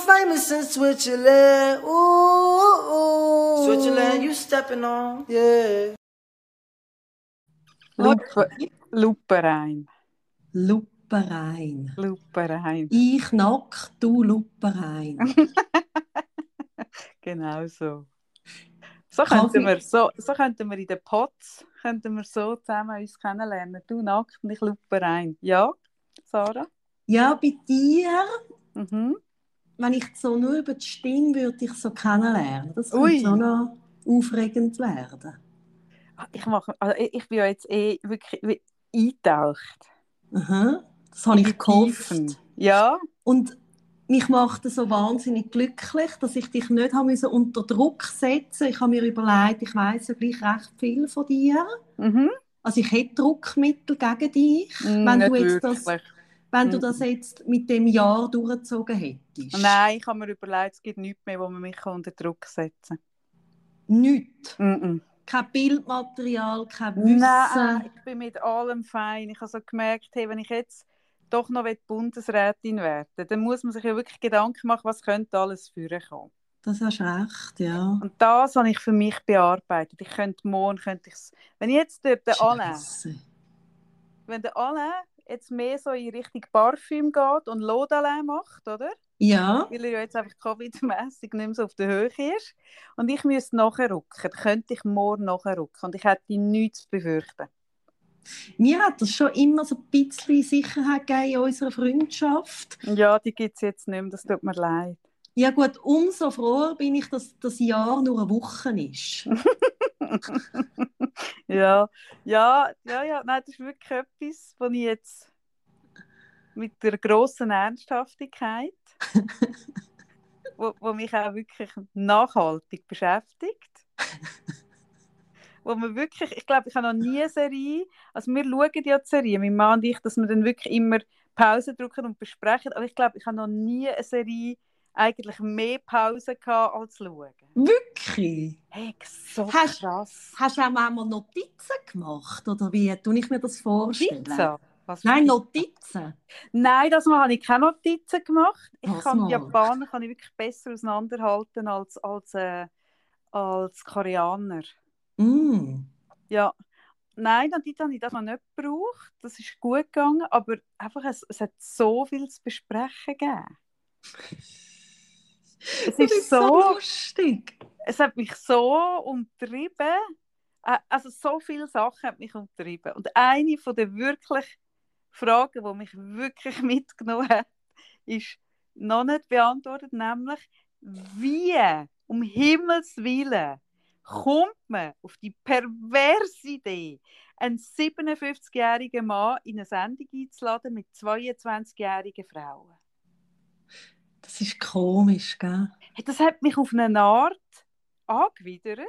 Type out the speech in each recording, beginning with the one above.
famous in Switzerland. Ooh, ooh. Switzerland, you stepping on. Yeah. Lupe, Luperein. Luperein. Luperein. Ich nack, du Luperein. genau so. So könnten, wir, so, so könnten wir in den Pots könnten wir so zusammen uns kennenlernen. Du nackt und ich Luperein. Ja, Sarah? Ja, bei dir Mhm. Wenn ich so nur über die Stimme würde ich so kennenlernen. Das Ui. könnte so noch aufregend werden. Ah, Ich, mache, also ich bin ja jetzt eh wirklich eingetaucht. Aha. Das habe ich gehofft. Ja, Und mich macht es so wahnsinnig glücklich, dass ich dich nicht haben müssen unter Druck setzen Ich habe mir überlegt, ich weiß ja gleich recht viel von dir. mhm. Also ich hätte Druckmittel gegen dich, Mm, wenn, nicht du jetzt das, wirklich. Wenn du Mm. das jetzt mit dem Jahr durchgezogen hättest. Nein, ich habe mir überlegt, es gibt nichts mehr, wo man mich unter Druck setzen Nichts. kann. Mhm. Kein Bildmaterial, kein Wissen. Nein, ich bin mit allem fein. Ich habe so gemerkt, hey, wenn ich jetzt doch noch Bundesrätin werden will, dann muss man sich ja wirklich Gedanken machen, was könnte alles führen kommen. Das hast recht, ja. Und das habe ich für mich bearbeitet. Ich könnte morgen, könnte ich's, wenn ich jetzt der, der Alain, wenn der Alain jetzt mehr so in Richtung Parfüm geht und L'Eau macht, oder? Ja, Weil er ja jetzt einfach Covid-mässig nicht mehr so auf der Höhe ist. Und ich müsste nachrücken, dann könnte ich morgen nachrücken. Und ich hätte nichts zu befürchten. mir hat das schon immer so ein bisschen Sicherheit gegeben in unserer Freundschaft. Ja, die gibt es jetzt nicht mehr, das tut mir leid. Ja gut, umso froher bin ich, dass das Jahr nur eine Woche ist. ja, ja, ja, ja, nein, das ist wirklich etwas, was ich jetzt mit der grossen Ernsthaftigkeit, wo, wo mich auch wirklich nachhaltig beschäftigt. wo man wirklich, ich glaube, ich habe noch nie eine Serie, also wir schauen ja die Serie, mein Mann und ich, dass wir dann wirklich immer Pause drücken und besprechen, aber ich glaube, ich habe noch nie eine Serie eigentlich mehr Pause gehabt als schauen. Wirklich? Hey, so Hast- krass. Hast du auch manchmal Notizen gemacht? Oder wie tue ich mir das vorstellen? Pizza? Was Nein? Notizen. Nein, das Mal habe ich keine Notizen gemacht. Ich Was kann mal? die Japaner kann ich wirklich besser auseinanderhalten als, als, äh, als Koreaner. Mm. Ja, nein, Notizen habe ich das noch nicht gebraucht. Das ist gut gegangen, aber einfach, es, es hat so viel zu besprechen gegeben. Es Das ist ist so so, lustig. es hat mich so umtrieben. Äh, Also so viele Sachen hat mich umtrieben. Und eine von den wirklich Fragen, die mich wirklich mitgenommen hat, ist noch nicht beantwortet, nämlich wie um Himmels Willen kommt man auf die perverse Idee, einen 57-jährigen Mann in eine Sendung einzuladen mit 22-jährigen Frauen? Das ist komisch, gell? Das hat mich auf eine Art angewidert.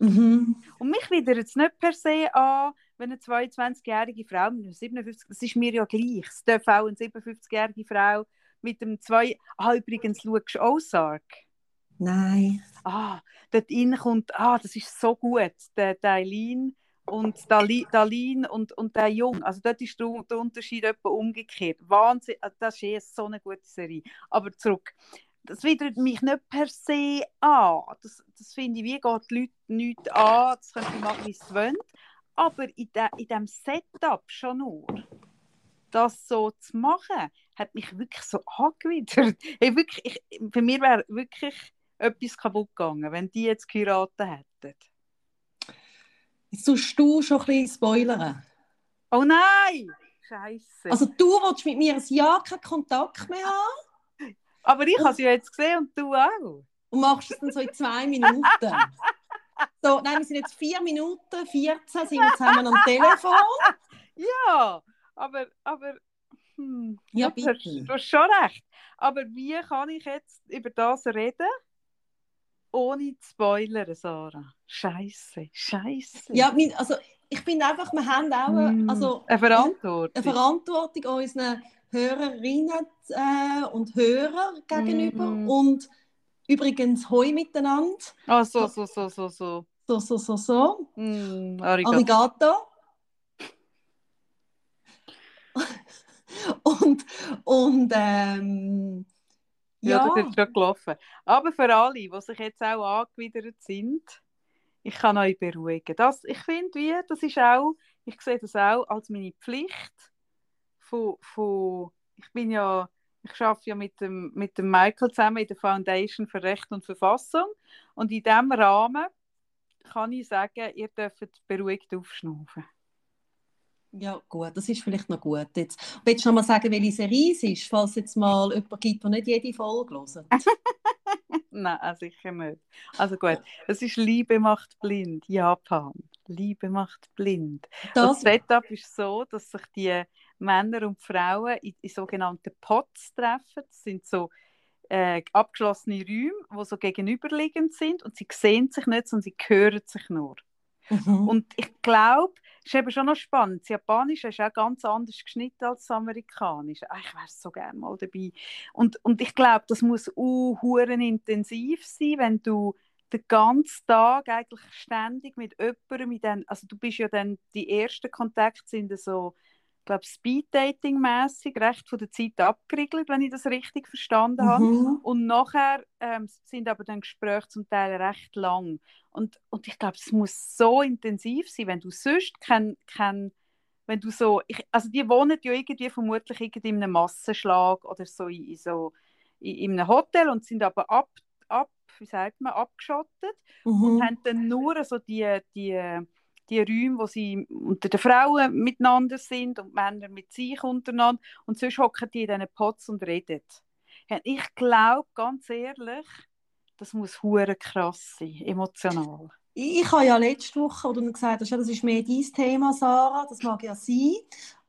Mhm. Und mich widert es nicht per se an, wenn eine 22-jährige Frau mit einem 57, das ist mir ja gleich. Es darf auch eine 57-jährige Frau mit einem 2. Ah, übrigens, schaust du Ozark? Nein. Ah, dort rein kommt, ah, das ist so gut, der, der Eileen und Dali, Dalin und, und der Jung. Also dort ist der, der Unterschied etwa umgekehrt. Wahnsinn, also das ist eh so eine gute Serie. Aber zurück, das widert mich nicht per se an. Das, das finde ich, wie geht die Leute nichts an, das können sie machen, wie sie wollen. Aber in, de, in diesem Setup schon nur, das so zu machen, hat mich wirklich so angewidert. Hey, wirklich, ich, für mich wäre wirklich etwas kaputt gegangen, wenn die jetzt geheiratet hätten. Jetzt tust du schon ein bisschen spoilern. Oh nein! Scheiße. Also du willst mit mir ein Jahr keinen Kontakt mehr haben Aber ich habe sie ja jetzt gesehen und du auch. und machst es dann so in zwei Minuten. So, nein, wir sind jetzt vier Minuten, 14 sind wir zusammen am Telefon. Ja, aber, aber hm, Ja, du, hast, bitte. du hast schon recht. Aber wie kann ich jetzt über das reden, ohne zu spoilern, Sarah? Scheiße, Scheiße. Ja, also ich finde einfach, wir haben auch eine, also, eine Verantwortung. eine Verantwortung unseren Hörerinnen äh, und Hörern gegenüber. Mm. Und übrigens, hoi miteinander. Ah, so, so, so, so, so. So, so, so, so. Mm, arigato. Arigato. und und ähm, Ja, ja, das ist schon gelaufen. Aber für alle, die sich jetzt auch angewidert sind, ich kann euch beruhigen. Das, ich finde, wie, das ist auch, ich sehe das auch als meine Pflicht. Von, von, ich bin ja, ich arbeite ja mit dem, mit dem Michael zusammen in der Foundation für Recht und Verfassung. Und in diesem Rahmen kann ich sagen, ihr dürft beruhigt aufschnaufen. ja, gut, das ist vielleicht noch gut. Jetzt, willst du noch mal sagen, welche Serie es ist, falls jetzt mal jemanden gibt, der nicht jede Folge hört? Nein, äh, sicher nicht. Also gut, es ist Liebe macht blind, Japan. Liebe macht blind. Das Das, Setup ist so, dass sich die Männer und Frauen in, in sogenannten Pots treffen. Das sind so äh, abgeschlossene Räume, die so gegenüberliegend sind und sie sehen sich nicht, sondern sie hören sich nur. mhm. Und ich glaube, es ist eben schon noch spannend. Das Japanische ist auch ganz anders geschnitten als das Amerikanische. Ah, ich wäre so gerne mal dabei. Und, und ich glaube, das muss huren intensiv sein, wenn du den ganzen Tag eigentlich ständig mit jemandem, mit den, also du bist ja dann, die ersten Kontakte sind so, glaube, Speed-Dating-mässig, recht von der Zeit abgeriegelt, wenn ich das richtig verstanden habe. Mhm. Und nachher ähm, sind aber dann Gespräche zum Teil recht lang. Und, und ich glaube, es muss so intensiv sein, wenn du sonst kein, kein wenn du so, ich, also die wohnen ja irgendwie vermutlich irgendwie in einem Massenschlag oder so in, in so in, in einem Hotel und sind aber ab, ab wie sagt man, abgeschottet und Mhm. haben dann nur so die, die, die Räume, wo sie unter den Frauen miteinander sind und Männer mit sich untereinander und sonst hocken die in diesen Pots und reden. Ich glaube, ganz ehrlich, das muss hure krass sein, emotional. Ich, habe ja letzte Woche, du gesagt hast, das ist mehr dein Thema, Sarah, das mag ja sein,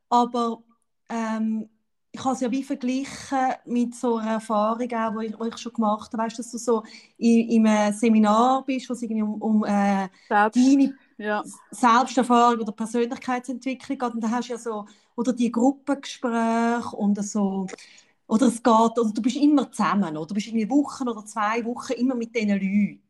aber ähm, ich habe es ja wie verglichen mit so einer Erfahrung, auch, die ich, die ich schon gemacht habe, weißt du, dass du so in, in einem Seminar bist, wo es irgendwie um, um äh, deine ja. Selbsterfahrung oder Persönlichkeitsentwicklung geht. Und da hast du ja so, oder die Gruppengespräche und so, oder es geht, oder du bist immer zusammen, oder du bist irgendwie Wochen oder zwei Wochen immer mit diesen Leuten.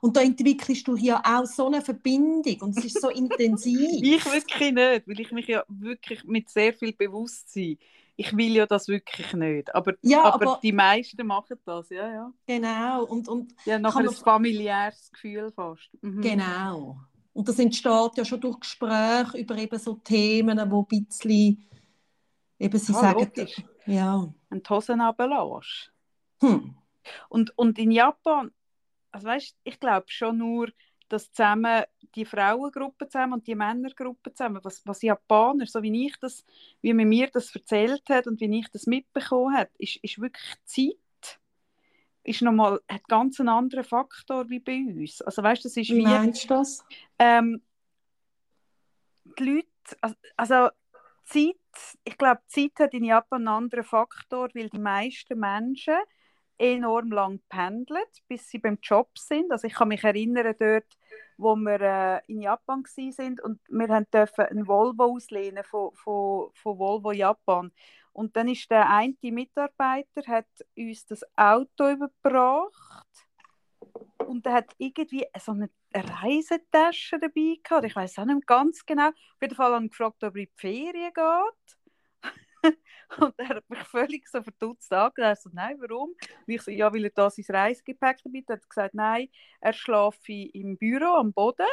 Und da entwickelst du ja auch so eine Verbindung und es ist so intensiv. Ich wirklich nicht, weil ich mich ja wirklich mit sehr viel Bewusstsein, ich will ja das wirklich nicht, aber, Ja, aber, aber- die meisten machen das, ja, ja. Genau, und, und Ja, nachher ein familiäres Gefühl fast. Mhm. genau. Und das entsteht ja schon durch Gespräche über eben so Themen, wo ein bisschen, eben sie Ja, sagen, logisch. ja, Wenn die Hosen runterlässt. hm, Und, und in Japan, also weißt, ich glaube schon nur, dass zusammen die Frauengruppe zusammen und die Männergruppe zusammen, was, was Japaner, so wie ich das, wie man mir das erzählt hat und wie ich das mitbekommen habe, ist, ist wirklich Zeit. Ist nochmal, hat ganz einen anderen Faktor wie bei uns. Also weißt, das ist wie wie, meinst du das? ähm, die Leute, also, also Zeit, ich glaube, Zeit hat in Japan einen anderen Faktor, weil die meisten Menschen enorm lang pendeln, bis sie beim Job sind. Also ich kann mich erinnern dort, wo wir äh, in Japan sind und wir haben dürfen einen Volvo auslehnen von, von, von Volvo Japan. Und dann ist der eine Mitarbeiter hat uns das Auto überbracht und er hat irgendwie so eine Reisetasche dabei gehabt. Ich weiß auch nicht ganz genau. Auf jeden Fall habe ich gefragt, ob er in die Ferien geht. und er hat mich völlig so verdutzt angeschaut. So, nein, warum? Und ich so, ja, weil er da sein Reisegepäck dabei hat. Er hat gesagt, nein, er schlafe im Büro am Boden.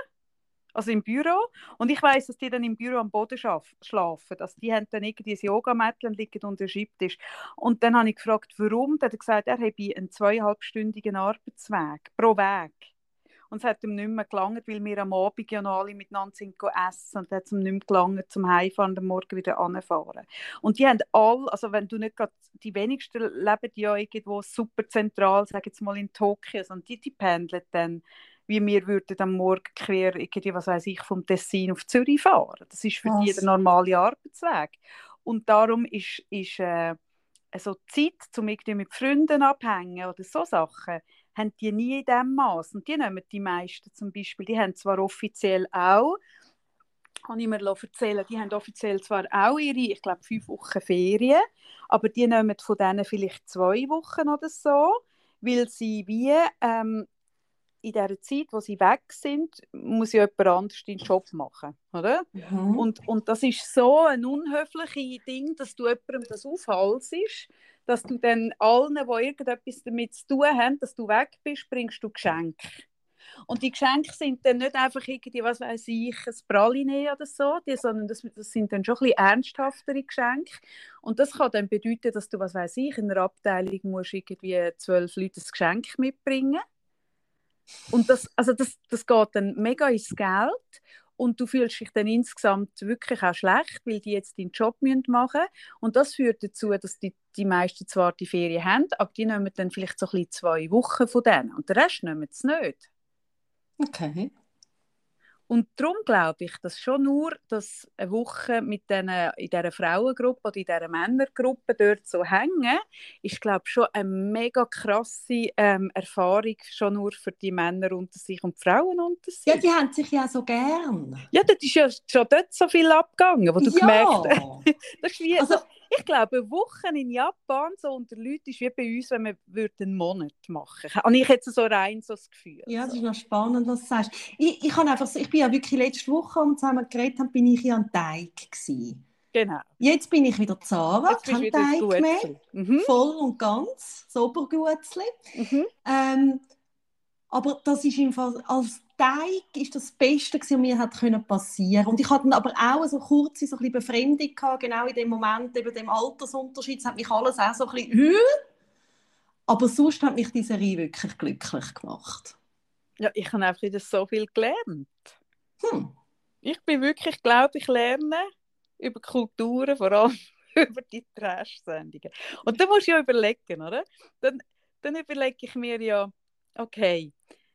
Also im Büro. Und ich weiß, dass die dann im Büro am Boden schlafen. Also die haben dann irgendwie ein Yogamattel und liegen unter dem Schreibtisch. Und dann habe ich gefragt, warum. Dann hat er gesagt, er habe einen zweieinhalbstündigen Arbeitsweg pro Weg. Und es hat ihm nicht mehr gelangt, weil wir am Abend ja noch alle miteinander sind essen und dann hat es ihm nicht mehr gelangt, zum Heimfahren und am Morgen wieder anfahren. Und die haben alle, also wenn du nicht gerade, die wenigsten leben ja irgendwo super zentral, sage jetzt mal in Tokio, sondern die, die pendeln dann, wie wir würden am Morgen quer, irgendwie, was weiß ich, vom Tessin auf Zürich fahren. Das ist für die Was? der normale Arbeitsweg. Und darum ist, ist, äh, so Zeit, um irgendwie mit Freunden abhängen oder so Sachen, haben die nie in diesem Maß. Und die nehmen die meisten zum Beispiel, die haben zwar offiziell auch, kann ich mir erzählen, die haben offiziell zwar auch ihre, ich glaube, fünf Wochen Ferien, aber die nehmen von denen vielleicht zwei Wochen oder so, weil sie wie ähm, in der Zeit, wo sie weg sind, muss ja jemand anderes den Job machen, oder? Mhm. Und, und das ist so ein unhöfliches Ding, dass du jemandem das aufhalst, dass du dann allen, die irgendetwas damit zu tun haben, dass du weg bist, bringst du Geschenke. Und die Geschenke sind dann nicht einfach irgendwie, was weiß ich, ein Praline oder so, die, sondern das, das, sind dann schon ein bisschen ernsthaftere Geschenke. Und das kann dann bedeuten, dass du, was weiß ich, in einer Abteilung musst irgendwie zwölf Leute ein Geschenk mitbringen. Und das, also das, das geht dann mega ins Geld und du fühlst dich dann insgesamt wirklich auch schlecht, weil die jetzt deinen Job machen müssen. Und das führt dazu, dass die, die meisten zwar die Ferien haben, aber die nehmen dann vielleicht so ein bisschen zwei Wochen von denen und den Rest nehmen sie nicht. Okay. Und darum glaube ich, dass schon nur, dass eine Woche mit den, in dieser Frauengruppe oder in dieser Männergruppe dort so hängen, ist, glaube ich, schon eine mega krasse ähm, Erfahrung, schon nur für die Männer unter sich und die Frauen unter sich. Ja, die haben sich ja so gern. Ja, das ist ja schon dort so viel abgegangen, wo du ja. gemerkt hast. Das ist wie, Also- das, ich glaube, Wochen in Japan so unter Leuten ist wie bei uns, wenn wir einen Monat machen würden. Habe ich jetzt so rein so das Gefühl. Ja, das ist noch spannend, was du sagst. Ich, ich, habe einfach, so- ich bin ja wirklich letzte Woche, wir zusammen geredet haben, bin ich ja an Teig gewesen. Genau. Jetzt bin ich wieder Zara, kein Teig mehr. Mhm. voll und ganz, Sobergutzli. Mhm. Ähm, aber das ist im Fall, als Teig ist das Beste, was mir hat können passieren. Und ich hatte dann aber auch so kurze so ein bisschen Befremdung gehabt, genau in dem Moment, eben dem Altersunterschied. Das hat mich alles auch so ein bisschen, «Hä?» aber sonst hat mich diese Serie wirklich glücklich gemacht. Ja, ich habe einfach wieder so viel gelernt. Hm. Ich bin wirklich, glaube ich, lerne über Kulturen, vor allem über die Trash-Sendungen. Und da musst du ja überlegen, oder? Dann, dann überlege ich mir ja, okay,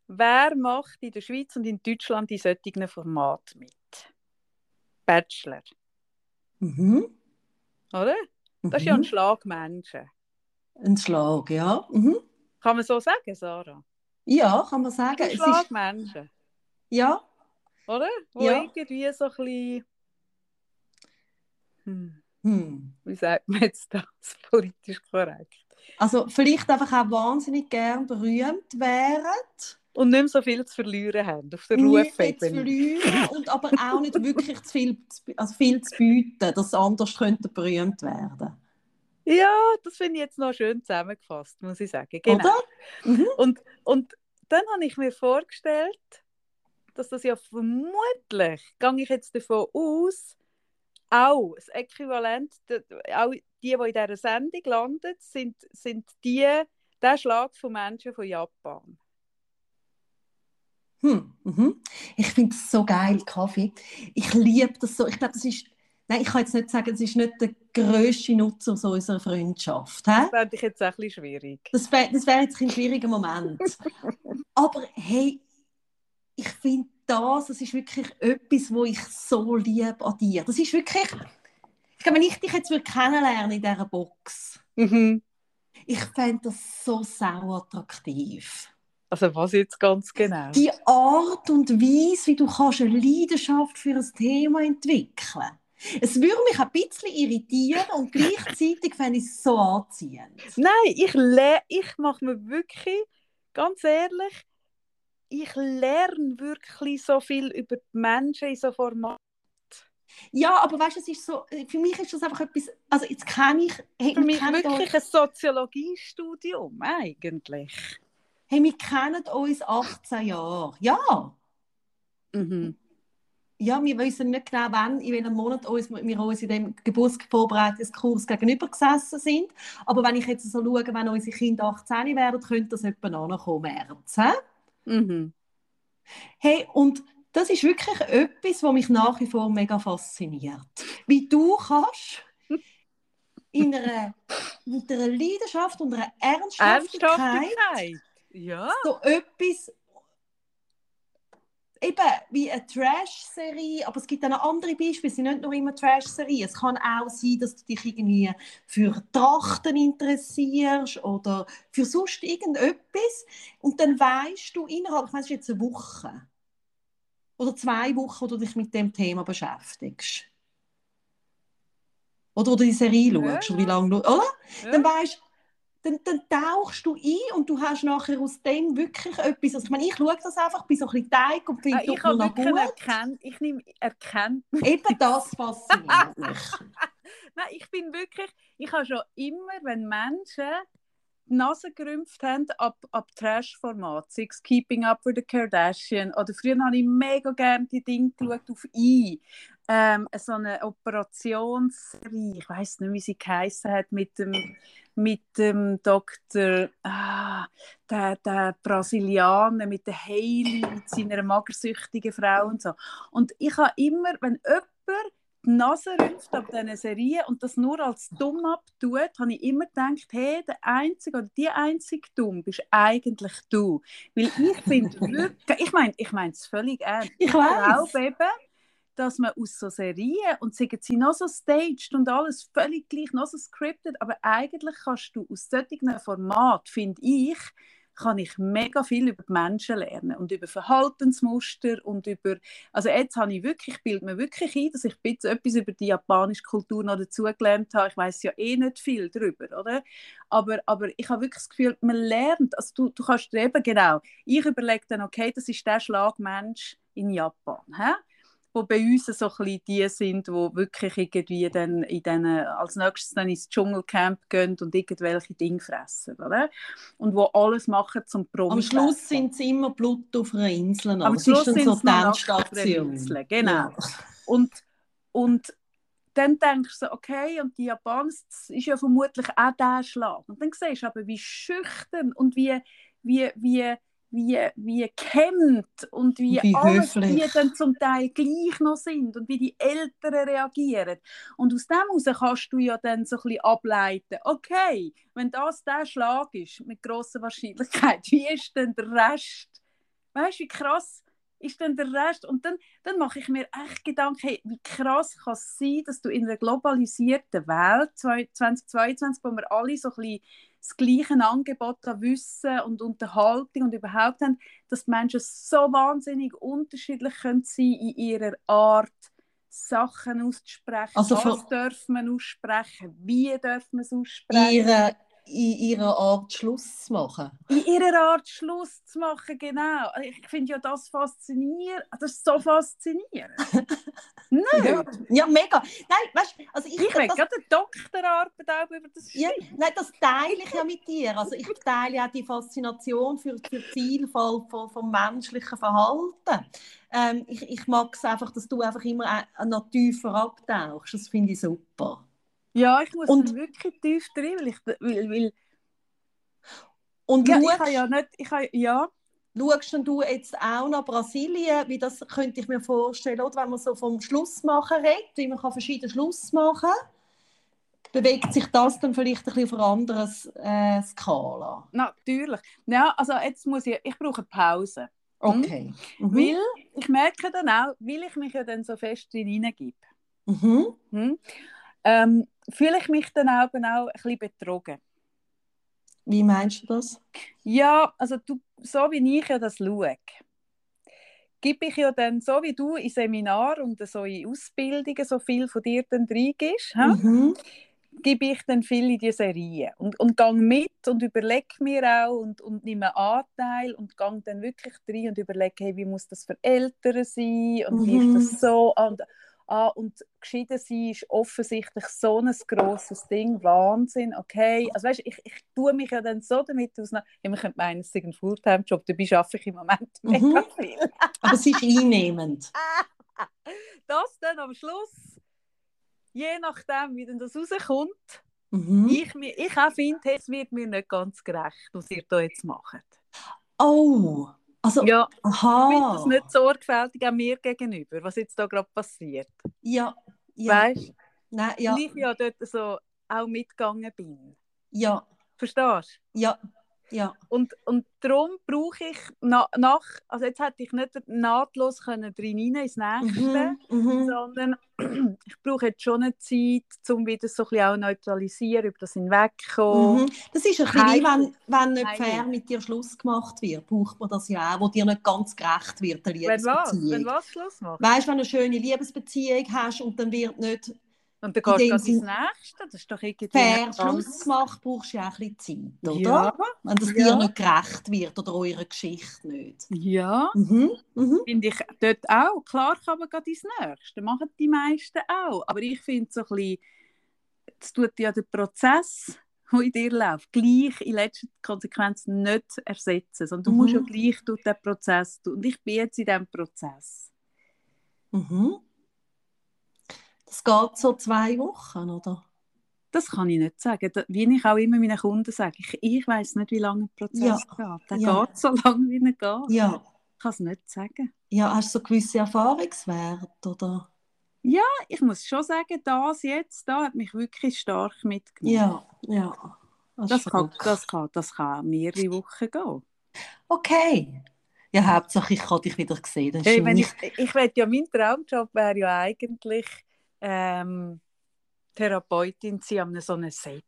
wer macht in der Schweiz und in Deutschland in solchen Formaten mit? Bachelor, Mhm. oder? Das ist ja ein Mhm. Schlag Menschen. Ein Schlag, ja. Mhm. Kann man so sagen, Sarah? Ja, kann man sagen. Ein Schlag ist, Menschen, ja, oder? Wo Ja. irgendwie so ein bisschen... Hm, hm. wie sagt man jetzt das politisch korrekt? Also vielleicht einfach auch wahnsinnig gern berühmt wären. Und nicht mehr so viel zu verlieren haben auf der Nichts mehr zu Rufebene. verlieren und aber auch nicht wirklich zu viel, zu- also viel zu bieten, dass anders könnten berühmt werden. Ja, das finde ich jetzt noch schön zusammengefasst, muss ich sagen. Genau. Oder? Mhm. Und, und dann habe ich mir vorgestellt, dass das ja vermutlich, gehe ich jetzt davon aus, auch das Äquivalent, auch die, die in dieser Sendung landen, sind, sind die, der Schlag von Menschen von Japan. Hm. Mhm. Ich finde es so geil, Kaffee. Ich liebe das so. Ich glaube, das ist, nein, ich kann jetzt nicht sagen, es ist nicht der grösste Nutzer so unserer Freundschaft. Hä? Das fände ich jetzt auch ein bisschen schwierig. Das wäre das wär jetzt ein schwieriger Moment. Aber hey, ich finde das, das ist wirklich etwas, wo ich so liebe an dir. Das ist wirklich, ich glaube, wenn ich dich jetzt würde kennenlernen in dieser Box, Mhm. ich fände das so sau attraktiv. Also was jetzt ganz genau? Die Art und Weise, wie du kannst eine Leidenschaft für ein Thema entwickeln Es würde mich ein bisschen irritieren und gleichzeitig fände ich es so anziehend. Nein, ich, ich mache mir wirklich, ganz ehrlich, ich lerne wirklich so viel über die Menschen in so Formaten. Ja, aber weißt du, es ist so, für mich ist das einfach etwas, also jetzt kenne ich, Für mich wirklich ein Soziologiestudium, eigentlich. Hey, wir kennen uns 18 Jahre. Ja, Mhm. ja, wir wissen nicht genau, wann, in welchem Monat uns, wir uns in dem Geburtsvorbereitungskurs gegenüber gesessen sind. Aber wenn ich jetzt so schaue, wenn unsere Kinder 18 werden, könnte das etwa ankommen, März. hä? Mhm. Hey, und das ist wirklich etwas, was mich nach wie vor mega fasziniert. Wie du kannst in einer, mit einer Leidenschaft und einer Ernsthaftigkeit Ernsthaftigkeit. Ja. so etwas eben wie eine Trash-Serie, aber es gibt auch noch andere Beispiele, es sind nicht nur immer Trash-Serien. Es kann auch sein, dass du dich irgendwie für Trachten interessierst oder für sonst irgendetwas und dann weißt du innerhalb, ich meine, es ist jetzt eine Woche oder zwei Wochen, wo du dich mit dem Thema beschäftigst. Oder wo du die Serie Ja, schaust, und wie lange du, oder? Ja. Dann weißt dann, dann tauchst du ein und du hast nachher aus dem wirklich etwas. Also ich meine, ich schaue das einfach, bin so ein bisschen teig und finde Ah, ich habe wirklich gut. erkannt, ich nehme erkannt. Eben das fasziniert mich. Nein, ich bin wirklich, ich habe schon immer, wenn Menschen die Nase gerümpft haben ab, ab Trash-Format, sei es Keeping Up with the Kardashian oder früher habe ich mega gerne die Dinge geschaut auf I. Ähm, so eine Operationsserie, ich weiß nicht, wie sie geheißen hat, mit dem, mit dem Dr. Ah, der, der Brasilianer, mit der Hailey, mit seiner magersüchtigen Frau und so. Und ich habe immer, wenn jemand die Nase rümpft ab diesen Serien und das nur als dumm abtut, habe ich immer gedacht, hey, der Einzige oder die Einzige dumm bist eigentlich du. Weil ich finde wirklich, ich meine ich meine es völlig ernst. Ich weiss. glaube eben, dass man aus so Serien, und sagen sie noch so staged und alles völlig gleich, noch so scripted, aber eigentlich kannst du aus solchen Format, finde ich, kann ich mega viel über die Menschen lernen und über Verhaltensmuster und über, also jetzt habe ich wirklich, ich bilde mir wirklich ein, dass ich bisschen etwas über die japanische Kultur noch dazugelernt habe. Ich weiß ja eh nicht viel darüber, oder? Aber, aber ich habe wirklich das Gefühl, man lernt, also du, du kannst eben genau, ich überlege dann, okay, das ist der Schlagmensch in Japan, hä? Wo bei uns so ein bisschen die sind, die wirklich irgendwie dann in den, als nächstes dann ins Dschungelcamp gehen und irgendwelche Dinge fressen, oder? Und wo alles machen zum Promi Am Schluss sind sie immer Blut auf einer Insel. noch. Am Schluss sind so sie. Insel, genau. Ja. Und, und dann denkst du okay, und die Japaner, das ist ja vermutlich auch der Schlag. Und dann siehst du aber, wie schüchtern und wie, wie, wie, wie, wie gehemmt und wie, Wie alles, wie dann zum Teil gleich noch sind und wie die Eltern reagieren. Und aus dem heraus kannst du ja dann so ein bisschen ableiten, okay, wenn das der Schlag ist, mit grosser Wahrscheinlichkeit, wie ist denn der Rest? Weißt du, wie krass ist denn der Rest? Und dann, dann mache ich mir echt Gedanken, hey, wie krass kann es sein, dass du in einer globalisierten Welt 2022, wo wir alle so ein bisschen das gleiche Angebot an Wissen und Unterhaltung und überhaupt haben, dass die Menschen so wahnsinnig unterschiedlich können sein in ihrer Art, Sachen auszusprechen. Also Was dürfen wir aussprechen? Wie dürfen wir es aussprechen? Ihre, in ihrer Art Schluss zu machen. in ihrer Art Schluss zu machen, genau. Ich finde ja das faszinierend. Das ist so faszinierend. Nein, Ja, ja mega. Nein, weißt also ich, ich das, gerade eine Doktorarbeit auch über das ja, nein, das teile ich ja mit dir. Also ich teile auch die Faszination für, für die Vielfalt von, vom menschlichen Verhalten. Ähm, ich, ich mag es einfach, dass du einfach immer äh, noch tiefer abtauchst. Das finde ich super. Ja, ich muss Und- wirklich tief drin, weil ich, weil, weil Und ja, ich schaust, habe ja nicht, ich habe, ja, schaust denn du jetzt auch nach Brasilien, wie das könnte ich mir vorstellen, oder? wenn man so vom Schluss machen redet, wie man kann verschiedene Schluss machen bewegt sich das dann vielleicht ein bisschen auf einer anderen äh, Skala? natürlich. Ja, also jetzt muss ich, ich brauche eine Pause. Okay. Mhm. Weil ich merke dann auch, weil ich mich ja dann so fest hineingebe, Mhm. hm, ähm, fühle ich mich dann auch, auch ein bisschen betrogen. Wie meinst du das? Ja, also du, so wie ich ja das schaue, gebe ich ja dann, so wie du in Seminaren und so in Ausbildungen so viel von dir dann reingibst, hä, Mhm. gebe ich dann viel in die Serien und, und gehe mit und überlege mir auch und, und nehme Anteil und gehe dann wirklich rein und überlege, hey, wie muss das für Eltern sein und wie Mhm. ist das so und, ah, und geschieden sein ist offensichtlich so ein grosses Ding, Wahnsinn, okay, also weißt, ich, ich tue mich ja dann so damit aus, ja, man könnte meinen, es sei ein Fulltime-Job, dabei arbeite ich im Moment Mhm. mega viel. Aber es ist einnehmend. Das dann am Schluss, je nachdem, wie denn das rauskommt, Mhm. ich, ich auch finde, es wird mir nicht ganz gerecht, was ihr da jetzt macht. Oh, also, Ja, aha. das nicht sorgfältig auch mir gegenüber, was jetzt da gerade passiert. Ja, ja, Weißt du? nein, ja, Weil ich ja dort so auch mitgegangen bin. ja, Verstehst ja. Ja. Und, und darum brauche ich na, nach, also jetzt hätte ich nicht nahtlos können drin rein ins Nächste, Mhm. Mhm. sondern ich brauche jetzt schon eine Zeit, um wieder so ein bisschen auch neutralisieren, über das hinwegkommen. Mhm. Das ist ein bisschen wie wenn, wenn nicht fair mit dir Schluss gemacht wird, braucht man das ja auch, wo dir nicht ganz gerecht wird, eine Wenn was? Wenn Liebesbeziehung. was Schluss macht. Weißt du, wenn du eine schöne Liebesbeziehung hast und dann wird nicht Und dann gehst du ins Nächste, das ist doch irgendwie fair Schluss gemacht, brauchst du ja auch ein bisschen Zeit, oder? Ja, Wenn das Ja. dir nicht gerecht wird oder eurer Geschichte nicht. ja. Mhm. Mhm. finde ich dort auch. Klar kann man gerade ins Nächste, machen die meisten auch. Aber ich finde so ein bisschen, das tut ja den Prozess, der in dir läuft, gleich in letzter Konsequenz nicht ersetzen. Sondern du Mhm. musst ja gleich durch den Prozess tun. Und ich bin jetzt in diesem Prozess. Mhm. Das geht so zwei Wochen, oder? Das kann ich nicht sagen. Wie ich auch immer meinen Kunden sage, ich, ich weiß nicht, wie lange ein Prozess Ja. geht. Der Ja. geht so lange, wie er geht. Ja. Ich kann es nicht sagen. Ja, hast du so gewisse Erfahrungswerte, oder? Ich muss schon sagen, das jetzt da hat mich wirklich stark mitgenommen. Ja, ja. Das ist kann, das, kann, das kann mehrere Wochen gehen. Okay. Ja, Hauptsache, ich kann dich wieder sehen. Das Hey, ich, ich will ja, mein Traumjob wäre ja eigentlich ähm, Therapeutin sein an so einem Set.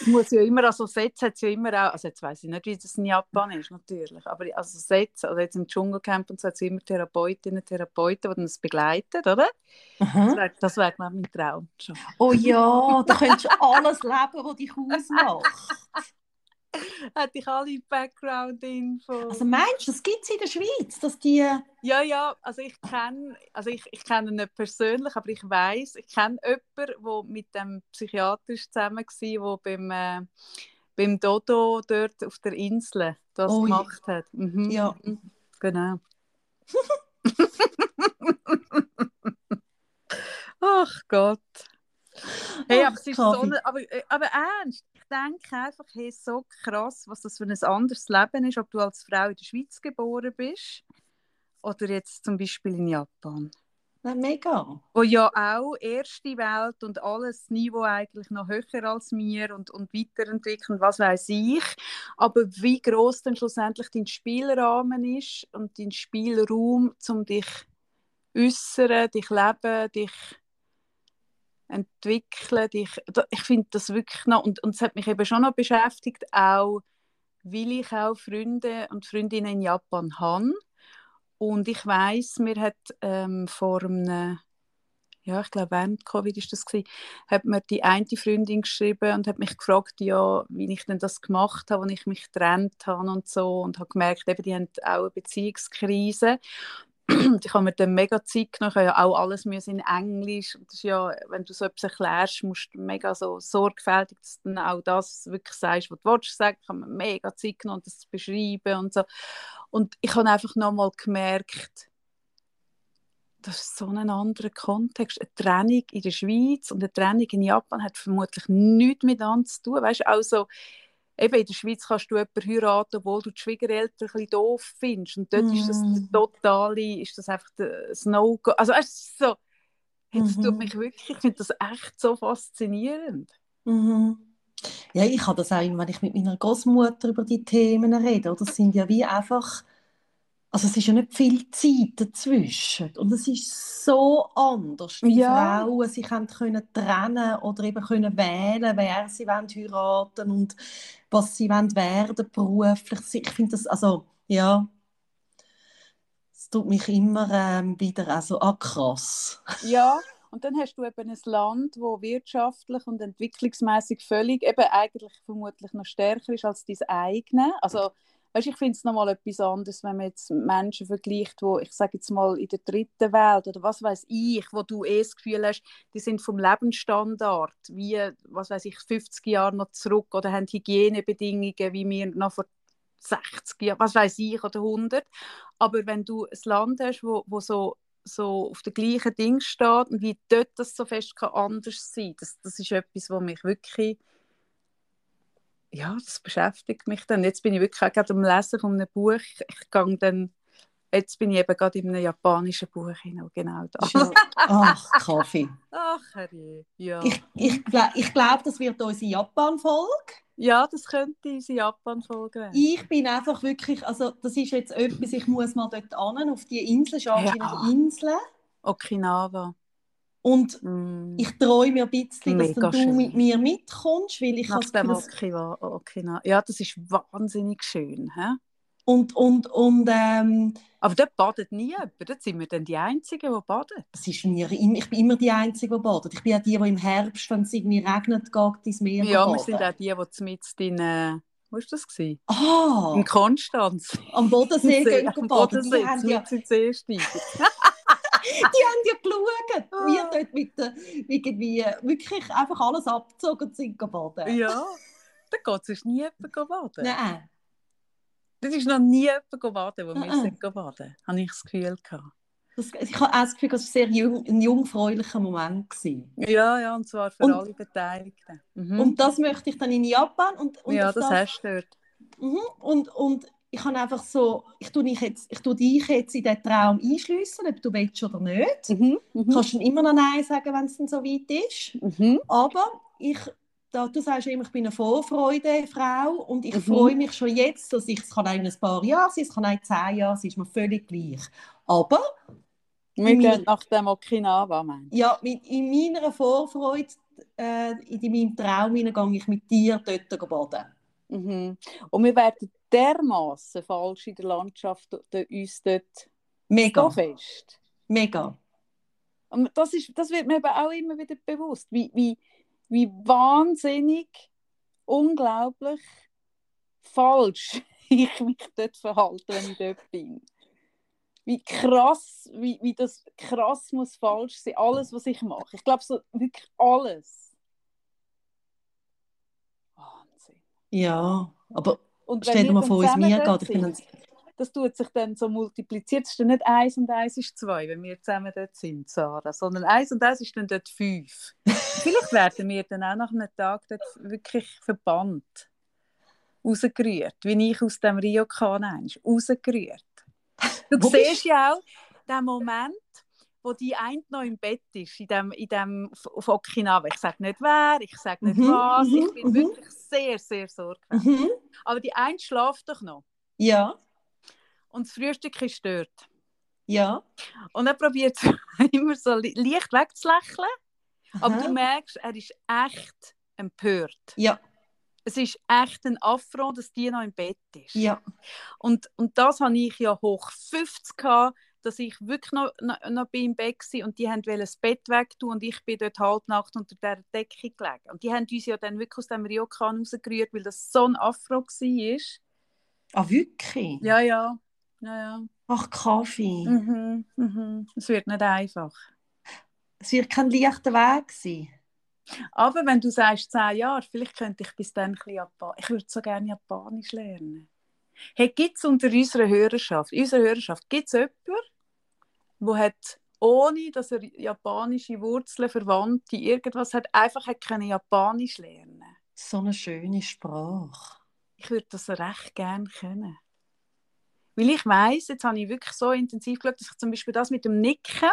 Es muss ja immer, also Sets hat es ja immer auch, also jetzt weiß ich nicht, wie das in Japan ist, natürlich, aber also Sets, also jetzt im Dschungelcamp und so hat es immer Therapeutinnen, Therapeuten, die das begleiten, oder? Das Aha. wäre das wär, ich, mein Traumjob. Oh ja, da könntest du alles leben, was dich ausmacht. Hätte ich alle Background-Infos. Also meinst du, das gibt es in der Schweiz, dass die... Ja, ja, also ich kenne, also ich, ich kenne ihn nicht persönlich, aber ich weiß, ich kenne jemanden, der mit dem Psychiater zusammen war, der beim, äh, beim Dodo dort auf der Insel das Ui. gemacht hat. Mhm. Ja. Genau. Ach Gott. Hey, Ach, aber, es ist so eine, aber, äh, aber ernst, denke einfach, hey, so krass, was das für ein anderes Leben ist, ob du als Frau in der Schweiz geboren bist oder jetzt zum Beispiel in Japan. Na, mega. Wo ja auch erste Welt und alles Niveau eigentlich noch höher als mir und, und weiterentwickeln, was weiß ich. Aber wie groß dann schlussendlich dein Spielrahmen ist und dein Spielraum, um dich äußern, dich leben, dich entwickeln, dich, da- ich finde das wirklich noch, und, und es hat mich eben schon noch beschäftigt, auch weil ich auch Freunde und Freundinnen in Japan habe. Und ich weiß, mir hat ähm, vor einem, ja, ich glaube, während Covid ist das gewesen, hat mir die eine Freundin geschrieben und hat mich gefragt, ja, wie ich denn das gemacht habe, als ich mich getrennt habe und so. Und habe gemerkt, eben, die haben auch eine Beziehungskrise. Ich habe mir dann mega Zeit genommen, ich habe ja auch alles in Englisch. Und das ist ja, wenn du so etwas erklärst, musst du mega so sorgfältig, dass du dann auch das wirklich sagst, was du willst sagen. Ich habe mir mega Zeit genommen, das zu beschreiben und so. Und ich habe einfach nochmal gemerkt, das ist so ein anderer Kontext. Eine Trennung in der Schweiz und eine Trennung in Japan hat vermutlich nichts miteinander zu tun. Weißt, also, eben in der Schweiz kannst du jemanden heiraten, obwohl du die Schwiegereltern ein bisschen doof findest. Und dort ist das Mm. der totale, ist das einfach das No-Go. Also es ist so, hey, das tut Mhm. mich wirklich, ich finde das echt so faszinierend. Mhm. Ja, ich habe das auch, immer, wenn ich mit meiner Großmutter über die Themen rede. Oder? Das sind ja wie einfach, also es ist ja nicht viel Zeit dazwischen. Und es ist so anders, wie Ja. Frauen sich haben können trennen oder eben können wählen, wer sie wollen heiraten und was sie wollen werden beruflich. Ich finde das, also ja, es tut mich immer ähm, wieder auch so ah, krass. Ja, und dann hast du eben ein Land, wo wirtschaftlich und entwicklungsmäßig völlig, eben eigentlich vermutlich noch stärker ist als dein eigene. Also, weißt, ich finde es nochmal etwas anderes, wenn man jetzt Menschen vergleicht, wo ich sage jetzt mal in der dritten Welt oder was weiß ich, wo du eh das Gefühl hast, die sind vom Lebensstandard wie, was weiß ich, 50 Jahre noch zurück oder haben Hygienebedingungen wie wir noch vor 60 Jahren, was weiß ich, oder 100. Aber wenn du ein Land hast, wo, wo so so auf dem gleichen Ding steht und wie dort das so fest kann anders sein das, das ist etwas, was mich wirklich ja, das beschäftigt mich dann. Jetzt bin ich wirklich auch gerade am Lesen von einem Buch. Ich, gehe dann Jetzt bin ich eben gerade in einem japanischen Buch hinein, genau da. Ach, Kaffee. Ach, Herrje, ja. Ich, ich, ich glaube, das wird unsere Japan-Folge. Ja, das könnte unsere Japan-Folge werden. Ich bin einfach wirklich, also das ist jetzt etwas, ich muss mal dort an, auf die Insel, anscheinend Ja. Insel. Okinawa. Und Mm. ich träume ein bisschen, dass du schön. mit mir mitkommst, weil ich Nach das dem Gefühl, dass- Okinawa, Okinawa. Ja, das ist wahnsinnig schön. Hä? und, und, und ähm, Aber dort badet nie jemand. Dort sind wir dann die Einzigen, die baden. es ist mir, ich bin immer die Einzige, die badet. Ich bin ja die, die im Herbst, wenn es irgendwie regnet, geht ins Meer Ja, wir sind auch die, die mitten in, äh, wo war das? Gewesen? Ah, In Konstanz. am Bodensee gehen Am baden. Die Bodensee, ja, die haben ja geschaut, Ah. wir dort mit der, irgendwie wirklich einfach alles abgezogen und sind baden. Ja, da geht es nie jemand baden. Nein. Das ist noch nie jemand baden, wo wir sind baden. Habe ich das Gefühl gehabt. Das, ich habe auch das Gefühl, es war sehr jung, ein jungfräulicher Moment. Gewesen. Ja, ja, und zwar für Und- alle Beteiligten. Mhm. Und das möchte ich dann in Japan. Und, und ja, auf das hast du dort. Mhm. Und, und ich habe einfach so, ich tue dich jetzt, ich tue dich jetzt in diesen Traum einschliessen, ob du willst oder nicht. Mhm. Du Mhm. kannst dann immer noch Nein sagen, wenn es dann so weit ist. Mhm. Aber ich, da, du sagst immer, ich bin eine Vorfreude-Frau und ich Mhm. freue mich schon jetzt, dass ich, es kann ein paar Jahre sein, es kann auch in zehn Jahre sein, ist mir völlig gleich. Aber Wir gehen nach dem Okinawa, meinst du? ja, in meiner Vorfreude, äh, in meinem Traum gehe ich mit dir dort baden. Mhm. Und wir werden dermaßen falsch in der Landschaft d- uns dort Mega, so fest. mega. Und das, ist, das wird mir eben auch immer wieder bewusst, wie, wie, wie wahnsinnig, unglaublich falsch ich mich dort verhalte, wenn ich dort bin. Wie krass, wie, wie das krass muss falsch sein, alles, was ich mache. Ich glaube, so wirklich alles. Wahnsinn. Ja, aber Und stell dir mal vor, wie es mir geht. Sind, das tut sich dann so multipliziert. Es ist dann nicht eins und eins ist zwei, wenn wir zusammen dort sind, Sarah, sondern eins und eins ist dann dort fünf. Vielleicht werden wir dann auch nach einem Tag dort wirklich verbannt, rausgerührt, wie ich aus dem Rio kann, rausgerührt. Du Wo siehst ja auch den Moment, wo die eine noch im Bett ist, in dem, in dem auf Okinawa. Ich sage nicht wer, ich sage nicht Mhm, was, mhm, ich bin mhm. wirklich sehr, sehr sorgfältig. mhm. Aber die eine schläft doch noch. Ja, Und das Frühstück ist dort. ja. Und er probiert immer so leicht wegzulächeln. Aber Aha. du merkst, er ist echt empört. Ja, Es ist echt ein Affront, dass die noch im Bett ist. ja. Und, und das habe ich ja hoch 50 gehabt, dass ich wirklich noch, noch, noch bei im Bett war und die wollten das Bett wegtun und ich bin dort Halbnacht unter der Decke gelegen. Und die haben uns ja dann wirklich aus dem Ryokan rausgerührt, weil das so ein Afro war. Ah, wirklich? Ja, ja. ja, ja. Ach, Kaffee. Mhm, mhm. Es wird nicht einfach. Es wird kein leichter Weg sein. Aber wenn du sagst, zehn Jahre, vielleicht könnte ich bis dann ein bisschen Japan. Ich würde so gerne Japanisch lernen. Hey, gibt es unter unserer Hörerschaft, unserer Hörerschaft, gibt es jemanden, der hat, ohne dass er japanische Wurzeln, Verwandte, irgendwas hat, einfach hat können Japanisch lernen So eine schöne Sprache. Ich würde das recht gerne können. Weil ich weiß, jetzt habe ich wirklich so intensiv geschaut, dass ich zum Beispiel das mit dem Nicken,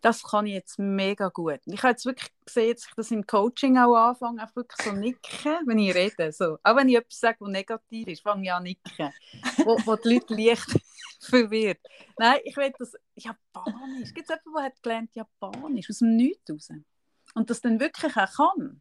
das kann ich jetzt mega gut. Ich habe jetzt wirklich gesehen, dass ich das im Coaching auch anfange, einfach wirklich so nicken, wenn ich rede. So. Auch wenn ich etwas sage, was negativ ist, fange ich an nicken. wo, wo die Leute leicht verwirrt. Nein, ich will das Japanisch. Gibt es jemanden, der hat gelernt Japanisch aus dem Nichts raus? Und das dann wirklich auch kann?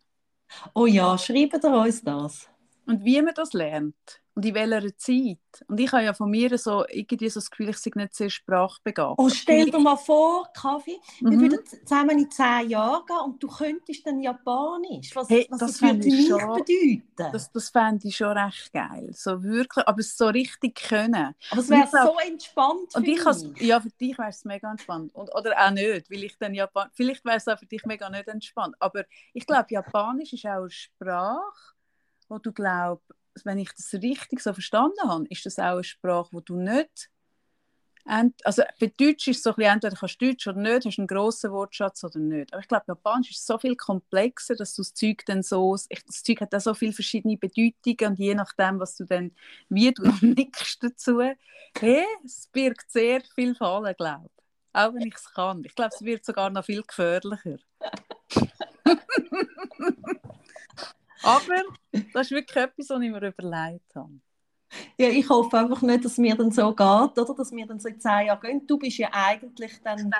Oh ja, schreibt ihr uns das. Und wie man das lernt. Und in welcher Zeit. Und ich habe ja von mir so irgendwie so das Gefühl, ich sei nicht sehr sprachbegabt. Oh, stell dir mal vor, Kaffee, wir Mhm. würden zusammen in zehn Jahre gehen und du könntest dann Japanisch. Was, Hey, was das das, würde mich schon- bedeuten? Das, das fände ich schon recht geil. So wirklich, aber es so richtig können. Aber es wäre so entspannt Und ich mich. ja, für dich wäre es mega entspannt. Und, oder auch nicht, weil ich dann Japan vielleicht wäre es auch für dich mega nicht entspannt. Aber ich glaube, Japanisch ist auch eine Sprache, wo du glaubst, wenn ich das richtig so verstanden habe, ist das auch eine Sprache, wo du nicht Also bei Deutsch ist es so ein bisschen, entweder kannst du Deutsch oder nicht, hast einen grossen Wortschatz oder nicht. Aber ich glaube, Japanisch ist so viel komplexer, dass du das Zeug dann so, ich- das Zeug hat auch so viele verschiedene Bedeutungen und je nachdem, was du dann, wie du nickst dazu, hey, es birgt sehr viel Fallen, glaube ich. Auch wenn ich es kann. Ich glaube, es wird sogar noch viel gefährlicher. Aber das ist wirklich etwas, was ich mir überlegt habe. Ja, ich hoffe einfach nicht, dass mir dann so geht, oder? Dass mir dann so in zehn Jahren gehen. Du bist ja eigentlich dann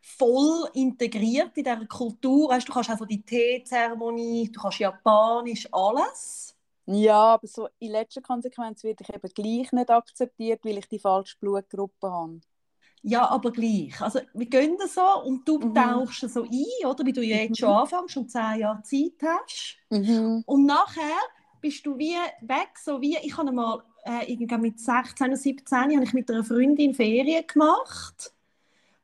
voll integriert in dieser Kultur. Weißt, du kannst auch so die Teezeremonie, du kannst Japanisch, alles. Ja, aber so in letzter Konsequenz werde ich eben gleich nicht akzeptiert, weil ich die falsche Blutgruppe habe. Ja, aber gleich. Also, wir gehen da so und du Mhm. tauchst so ein, oder? Wie du ja jetzt Mhm. schon anfängst und zehn Jahre Zeit hast. Und nachher bist du wie weg, so wie, ich habe mal äh, irgendwie mit 16 oder 17 habe ich mit einer Freundin Ferien gemacht,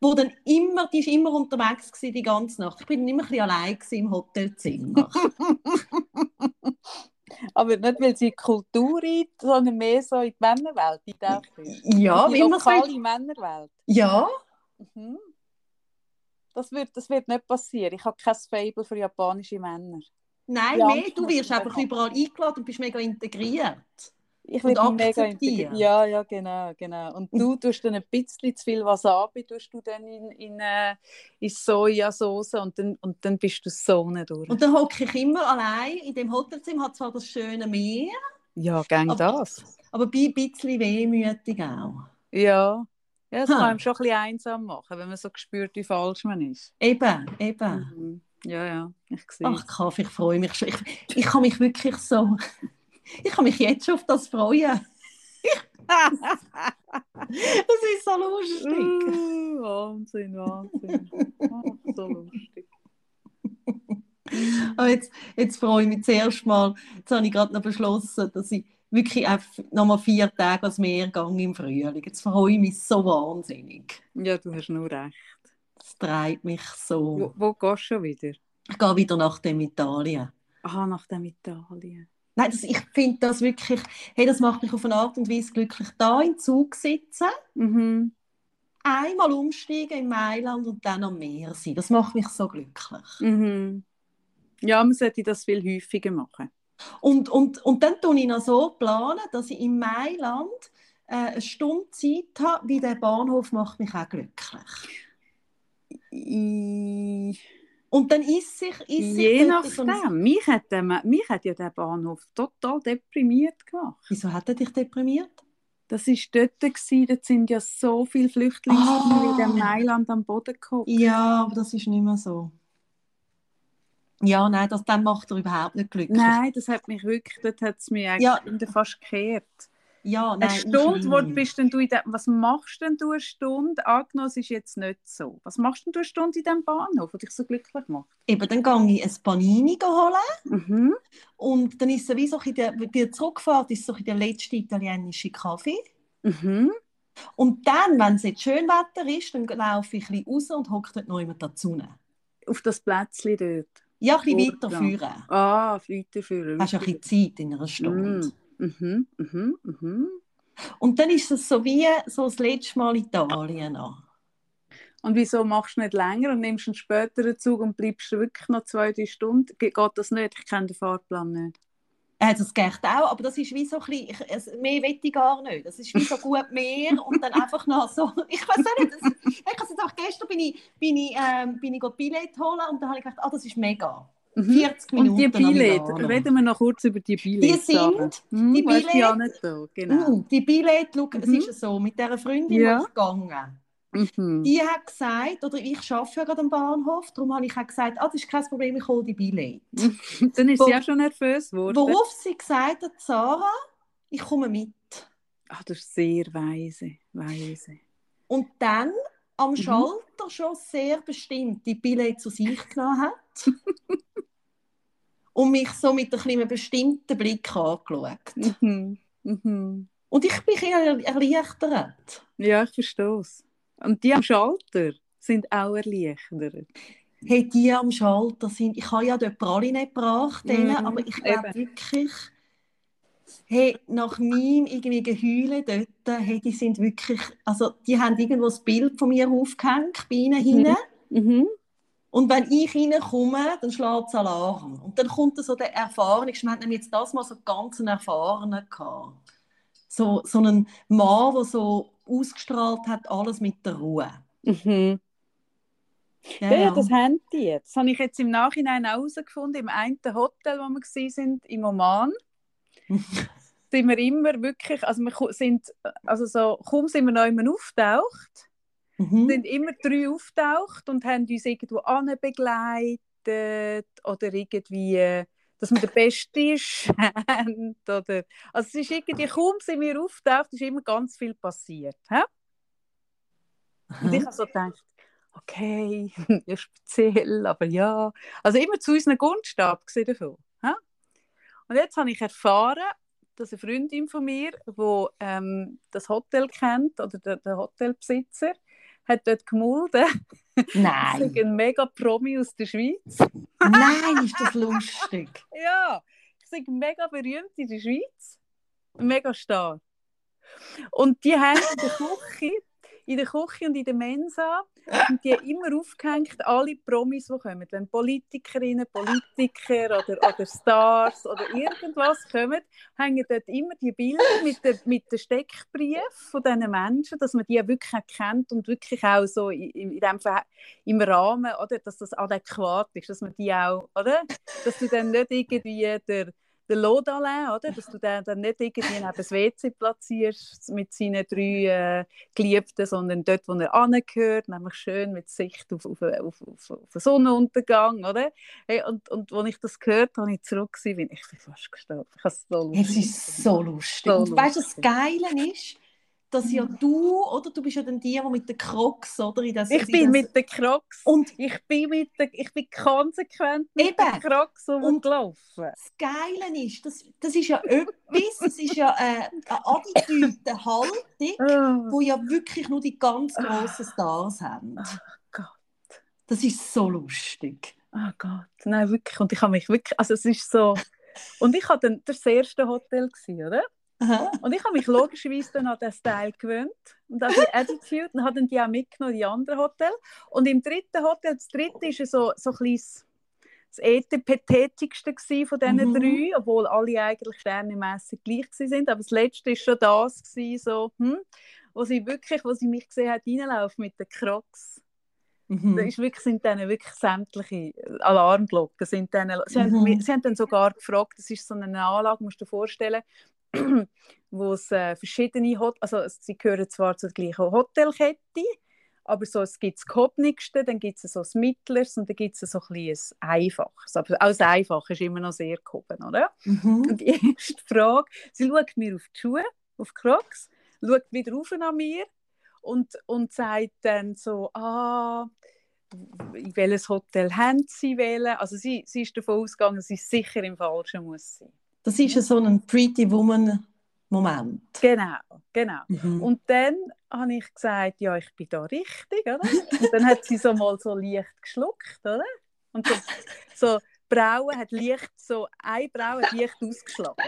wo dann immer, die ist immer unterwegs gewesen, die ganze Nacht. Ich bin dann immer ein bisschen allein im Hotelzimmer. Aber nicht, weil sie in die Kultur rein, sondern mehr so in die Männerwelt. Ich denke. ja, die wie man lokale sagt. Männerwelt. Ja, Mhm. Das, wird, das wird nicht passieren. Ich habe kein Fable für japanische Männer. nein, mehr, du wirst einfach überall eingeladen und bist mega integriert. Ich Und mich mega integrieren. Ja, ja, genau, genau. Und du tust dann ein bisschen zu viel Wasabi tust du dann in, in, äh, in Sojasauce und dann, und dann bist du so nicht durch. Und dann hocke ich immer allein in dem Hotelzimmer, hat zwar das schöne Meer, ja, Aber- das. aber bin ein bisschen wehmütig auch. Ja. Ja, das Ha. kann einem schon ein bisschen einsam machen, wenn man so spürt, wie falsch man ist. Eben, eben. Mhm. Ja, ja, ich sehe Ach, Kaffee, ich freue mich schon. Ich, ich kann mich wirklich so. Ich kann mich jetzt schon auf das freuen. Das ist so lustig. Uh, Wahnsinn, Wahnsinn. Ach, so lustig. Aber jetzt, jetzt freue ich mich zuerst mal. Jetzt habe ich gerade noch beschlossen, dass ich wirklich noch mal vier Tage als Meer gehe im Frühling. Jetzt freue ich mich so wahnsinnig. Ja, du hast nur recht. Das treibt mich so. Wo, wo gehst du schon wieder? Ich gehe wieder nach dem Italien. Aha, nach dem Italien. Nein, das, ich finde das wirklich, hey, das macht mich auf eine Art und Weise glücklich, da im Zug sitzen, Mhm. einmal umsteigen in Mailand und dann am Meer sein. Das macht mich so glücklich. Mhm. Ja, man sollte das viel häufiger machen. Und, und, und dann tue ich noch so planen, dass ich in Mailand äh, eine Stunde Zeit habe, wie der Bahnhof macht mich auch glücklich. I- Und dann ist sich, ist sich Je so nachdem. Mich hat, der, mich hat ja der Bahnhof total deprimiert gemacht. Wieso hat er dich deprimiert? Das war dort, gewesen, dort sind ja so viele Flüchtlinge Ah. in dem Mailand am Boden gekommen. Ja, aber das ist nicht mehr so. Ja, nein, das, dann macht er überhaupt nicht glücklich. Nein, das hat mich wirklich, dort hat es mich Ja. fast gekehrt. Ja, nein, Eine Stunde, wo bist denn du in der, was machst denn du eine Stunde? Angenommen, es ist jetzt nicht so. Was machst denn du eine Stunde in diesem Bahnhof, der dich so glücklich macht? Eben, dann gehe ich ein Panini holen Mhm. und dann ist es wie so in der, der Zurückfahrt ist so in der letzte italienische Kaffee. Mhm. Und dann, wenn es jetzt schön Wetter ist, dann laufe ich ein bisschen raus und hocke dort noch jemand da Sonne. Auf das Plätzchen dort. Ja, ein bisschen weiter ja. führen. Ah, weiterführen. Hast du ein bisschen Zeit in einer Stunde. Mhm. Mhm. Mhm. Und dann ist es so wie so das letzte Mal Italien an. Und wieso machst du nicht länger und nimmst einen späteren Zug und bleibst wirklich noch zwei, drei Stunden? Ge- Geht das nicht? Ich kenne den Fahrplan nicht. Äh, das geht auch, aber das ist wie so ein bisschen, mehr will ich gar nicht. Das ist wie so gut mehr und dann einfach noch so, ich weiß auch nicht, das, ich habe jetzt auch gestern bin ich, bin ich, ähm, bin ich Billett holen und dann habe ich gedacht, ah, das ist mega. 40 Minuten Und die Milano. reden wir noch kurz über die Billette. sind- hm, die weißt du ja nicht da, genau. Mm, die Billett, schau, es Mhm. ist ja so, mit dieser Freundin, Ja. die ich gegangen Mhm. die hat gesagt, oder ich arbeite ja gerade am Bahnhof, darum habe ich auch gesagt, ah, das ist kein Problem, ich hole die Billett. Dann ist Wo- sie auch schon nervös geworden. Worauf sie gesagt hat, Sarah, ich komme mit. Ach, das ist sehr weise, weise. Und dann am Mhm. Schalter schon sehr bestimmt die Billett zu sich genommen hat und mich so mit ein einem bestimmten Blick angeschaut. Mhm. Mhm. Und ich bin ein erleichtert. Ja, ich verstehe es. Und die am Schalter sind auch erleichtert. Hey, die am Schalter sind, ich habe ja dort Praline gebracht, denen, Mhm, aber ich glaube wirklich, Hey, nach meinem irgendwie Geheulen dort, hey, die sind wirklich, also die haben irgendwo das Bild von mir aufgehängt, bei ihnen hinten. Mhm. Und wenn ich reinkomme, dann schlägt es Alarm. Und dann kommt so der Erfahrene, wir hatten jetzt das mal so ganz einen Erfahrenen gehabt. So, so einen Mann, der so ausgestrahlt hat, alles mit der Ruhe. Mhm. Ja, Ja, ja. das haben die jetzt. Das habe ich jetzt im Nachhinein auch herausgefunden, im einen Hotel, wo wir sind, im Oman. sind wir immer wirklich, also wir sind, also so, kaum sind wir noch immer auftaucht, Mhm. sind immer drei auftaucht und haben uns irgendwo begleitet oder irgendwie, dass wir der Beste ist. oder, also es ist irgendwie, kaum sind wir auftaucht, ist immer ganz viel passiert. Hä? Und ich habe so gedacht, okay, ja, speziell, aber ja. Also immer zu unserem Gunst gesehen davon. Und jetzt habe ich erfahren, dass eine Freundin von mir, die ähm, das Hotel kennt, oder der, der Hotelbesitzer, hat dort gemulden, Nein. ist ein mega Promi aus der Schweiz. Nein, ist das lustig. Ja, ich bin mega berühmt in der Schweiz. Mega Star. Und die haben in der Küche, in der Küche und in der Mensa, sind die immer aufgehängt, alle Promis, die kommen. Wenn Politikerinnen, Politiker oder, oder Stars oder irgendwas kommen, hängen dort immer die Bilder mit den mit der Steckbrief von diesen Menschen, dass man die wirklich kennt und wirklich auch so in, in dem im Rahmen, oder, dass das adäquat ist, dass man die auch, oder? Dass du dann nicht irgendwie der der Lodalin, oder? Dass du den dann nicht irgendwie neben das WC platzierst mit seinen drei äh, Geliebten, sondern dort, wo er angehört, nämlich schön mit Sicht auf, auf, auf, auf, auf den Sonnenuntergang, oder? Hey, und, und als ich das gehört habe, ich zurück gewesen, bin ich bin fast gestorben. Ich so Es ist so lustig. So und weißt du, das. Geile ist, dass ja du, oder du bist ja dann die, die mit den Crocs, oder? In das, Ich in bin das, mit den Crocs. Und ich bin, mit den, ich bin konsequent mit Eben. den Crocs rumgelaufen. das Geile ist, das, das ist ja etwas, es ist ja äh, eine attitüde Haltung, Oh, wo ja wirklich nur die ganz grossen Stars haben. oh Gott. Das ist so lustig. Oh Gott, nein, wirklich. Und ich habe mich wirklich, also es ist so, und ich hatte dann das erste Hotel gewesen, oder? Aha. Und ich habe mich logischerweise dann an den Style gewöhnt und an die Attitude und habe dann die auch mitgenommen in die anderen Hotel. Und im dritten Hotel, das dritte ist ja so, so ein bisschen das etepetetischste gewesen von diesen Mhm. drei, obwohl alle eigentlich sternemässig gleich sind. Aber das letzte ist schon das gewesen, so, hm, wo sie wirklich, wo sie mich gesehen hat, reinlaufen mit den Crocs. Mhm. Da ist wirklich, sind dann wirklich sämtliche Alarmglocken. Sind dann, sie, haben, Mhm. mi- sie haben dann sogar gefragt, das ist so eine Anlage, musst du dir vorstellen, wo es äh, verschiedene Hot also sie gehören zwar zur gleichen Hotelkette, aber so, es gibt das Gehobnigste, dann gibt es so das Mittleres und dann gibt es so ein bisschen ein Einfaches. Aber auch das Einfache ist immer noch sehr gehoben, oder? Mhm. Und die erste Frage, sie schaut mir auf die Schuhe, auf die Crocs, schaut wieder rauf an mir und, und sagt dann so, ah, in welches Hotel haben sie wählen? Also sie, sie ist davon ausgegangen, dass sie sicher im Falschen muss sein. Das ist ja so ein Pretty Woman-Moment. Genau, genau. Mhm. Und dann habe ich gesagt, ja, ich bin da richtig, oder? Und dann hat sie so mal so leicht geschluckt, oder? Und so, so die Braue hat leicht, so eine Braue hat leicht ausgeschlagen.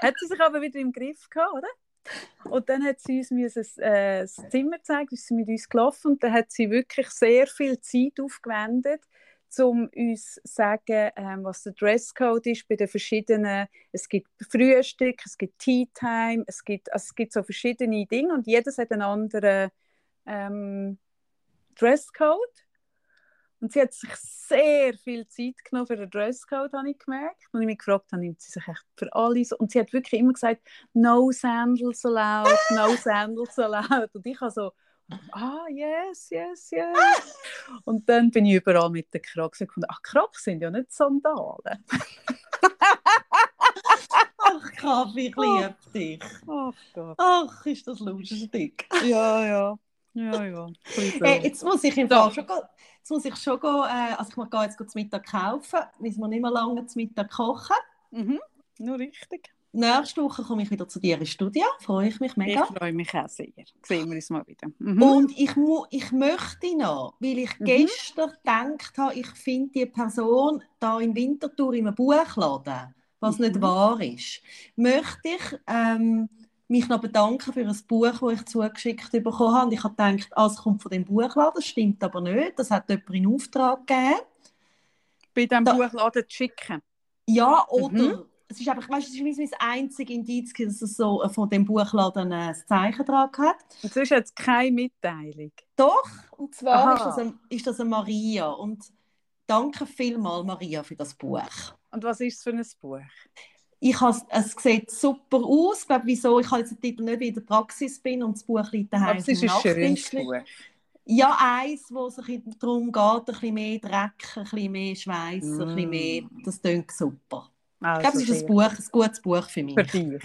Hat sie sich aber wieder im Griff gehabt, oder? Und dann hat sie uns müssen, äh, das Zimmer gezeigt, ist sie mit uns gelaufen und dann hat sie wirklich sehr viel Zeit aufgewendet, um uns zu sagen, ähm, was der Dresscode ist bei den verschiedenen, es gibt Frühstück, es gibt Tea Time, es gibt, also es gibt so verschiedene Dinge und jedes hat einen anderen ähm, Dresscode. Und sie hat sich sehr viel Zeit genommen für den Dresscode, habe ich gemerkt. Und ich mich gefragt habe, nimmt sie sich echt für alles. Und sie hat wirklich immer gesagt, no sandals allowed, no sandals allowed. Und ich habe so, ah, yes, yes, yes. Und dann bin ich überall mit den Crocs und gefunden, ach, Crocs sind ja nicht Sandalen. Ach, Kaffee, ich liebe dich. Ach Gott. Ach, ist das lustig. Ja, ja. Ja, ja. Hey, jetzt muss ich im. Fall schon, jetzt muss ich schon go, äh, also ich gehe jetzt zum Mittag kaufen, müssen wir nicht mehr lange zum Mittag kochen. mhm. Nur richtig. Nächste Woche komme ich wieder zu dir ins Studio, freue ich mich mega. Ich freue mich auch sehr. Sehen wir uns mal wieder. Mhm. Und ich, mu ich möchte noch, weil ich Mhm. gestern gedacht habe, ich finde die Person da in Winterthur im Buchladen, was nicht Mhm. wahr ist, möchte ich ähm, mich noch bedanken für ein Buch, das ich zugeschickt bekommen habe. Und ich habe gedacht, ah, es kommt von dem Buchladen, das stimmt aber nicht. Das hat jemand in Auftrag gegeben. Bei diesem Da- Buchladen zu schicken. Ja, oder Mhm. Es ist einfach, weißt, es ist mein einziges Indiz, dass es so äh, von dem Buchladen ein Zeichen dran hat. Und sonst hat es keine Mitteilung. Doch, und zwar Aha. ist das, ein, ist das eine Maria. Und danke vielmals, Maria, für das Buch. Und was ist es für ein Buch? Ich has, es sieht super aus. Ich glaube, wieso? Ich habe jetzt den Titel nicht, wie ich in der Praxis bin und das Buch liegt daheim. Aber es ist ein schönes. Buch. Ja, eins, wo es darum geht, ein bisschen mehr Dreck, ein bisschen mehr Schweiß, ein bisschen Mm. mehr. Das klingt super. Also Ich glaube, es ist ein, Buch, ein gutes Buch für mich. Für dich.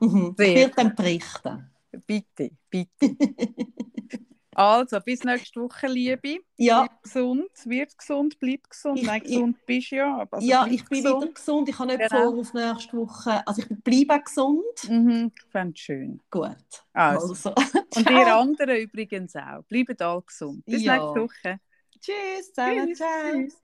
Mhm. Ich werde dann berichten. Bitte, bitte. also, bis nächste Woche, Liebe. Ja, Bleib gesund, wird gesund, bleib gesund. Ich- Nein, ich- gesund bist du ja. Also ja ich bin gesund. wieder gesund. Ich habe nicht Genau. vor auf nächste Woche. Also ich bleibe gesund. Mhm, ich fände es schön. Gut. Also. Also. Und ihr anderen übrigens auch. Bleibt alle gesund. Bis Ja. nächste Woche. Tschüss zusammen. Tschüss. Tschüss.